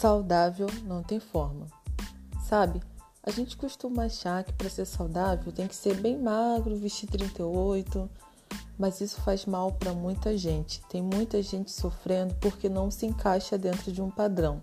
Saudável não tem forma. Sabe? A gente costuma achar que para ser saudável tem que ser bem magro, vestir 38, mas isso faz mal para muita gente. Tem muita gente sofrendo porque não se encaixa dentro de um padrão.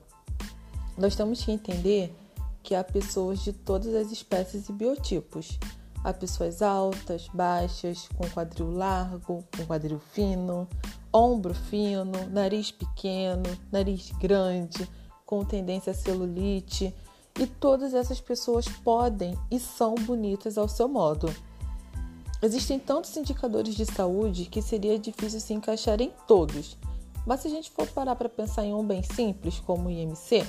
Nós temos que entender que há pessoas de todas as espécies e biotipos. Há pessoas altas, baixas, com quadril largo, com quadril fino, ombro fino, nariz pequeno, nariz grande, com tendência a celulite. E todas essas pessoas podem e são bonitas ao seu modo. Existem tantos indicadores de saúde que seria difícil se encaixar em todos. Mas se a gente for parar para pensar em um bem simples, como o IMC,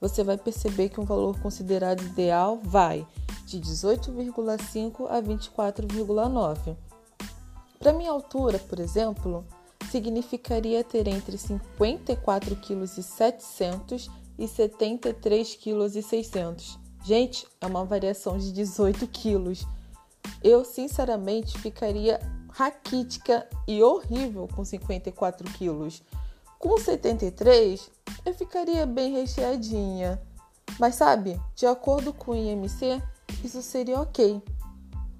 você vai perceber que um valor considerado ideal vai de 18,5 a 24,9. Para minha altura, por exemplo, significaria ter entre 54,7 kg e 73,6 kg. Gente, é uma variação de 18 quilos. Eu, sinceramente, ficaria raquítica e horrível com 54 quilos. Com 73, eu ficaria bem recheadinha. Mas sabe, de acordo com o IMC, isso seria ok.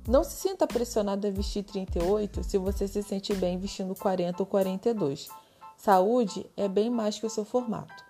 Não se sinta pressionado a vestir 38 se você se sente bem vestindo 40 ou 42. Saúde é bem mais que o seu formato.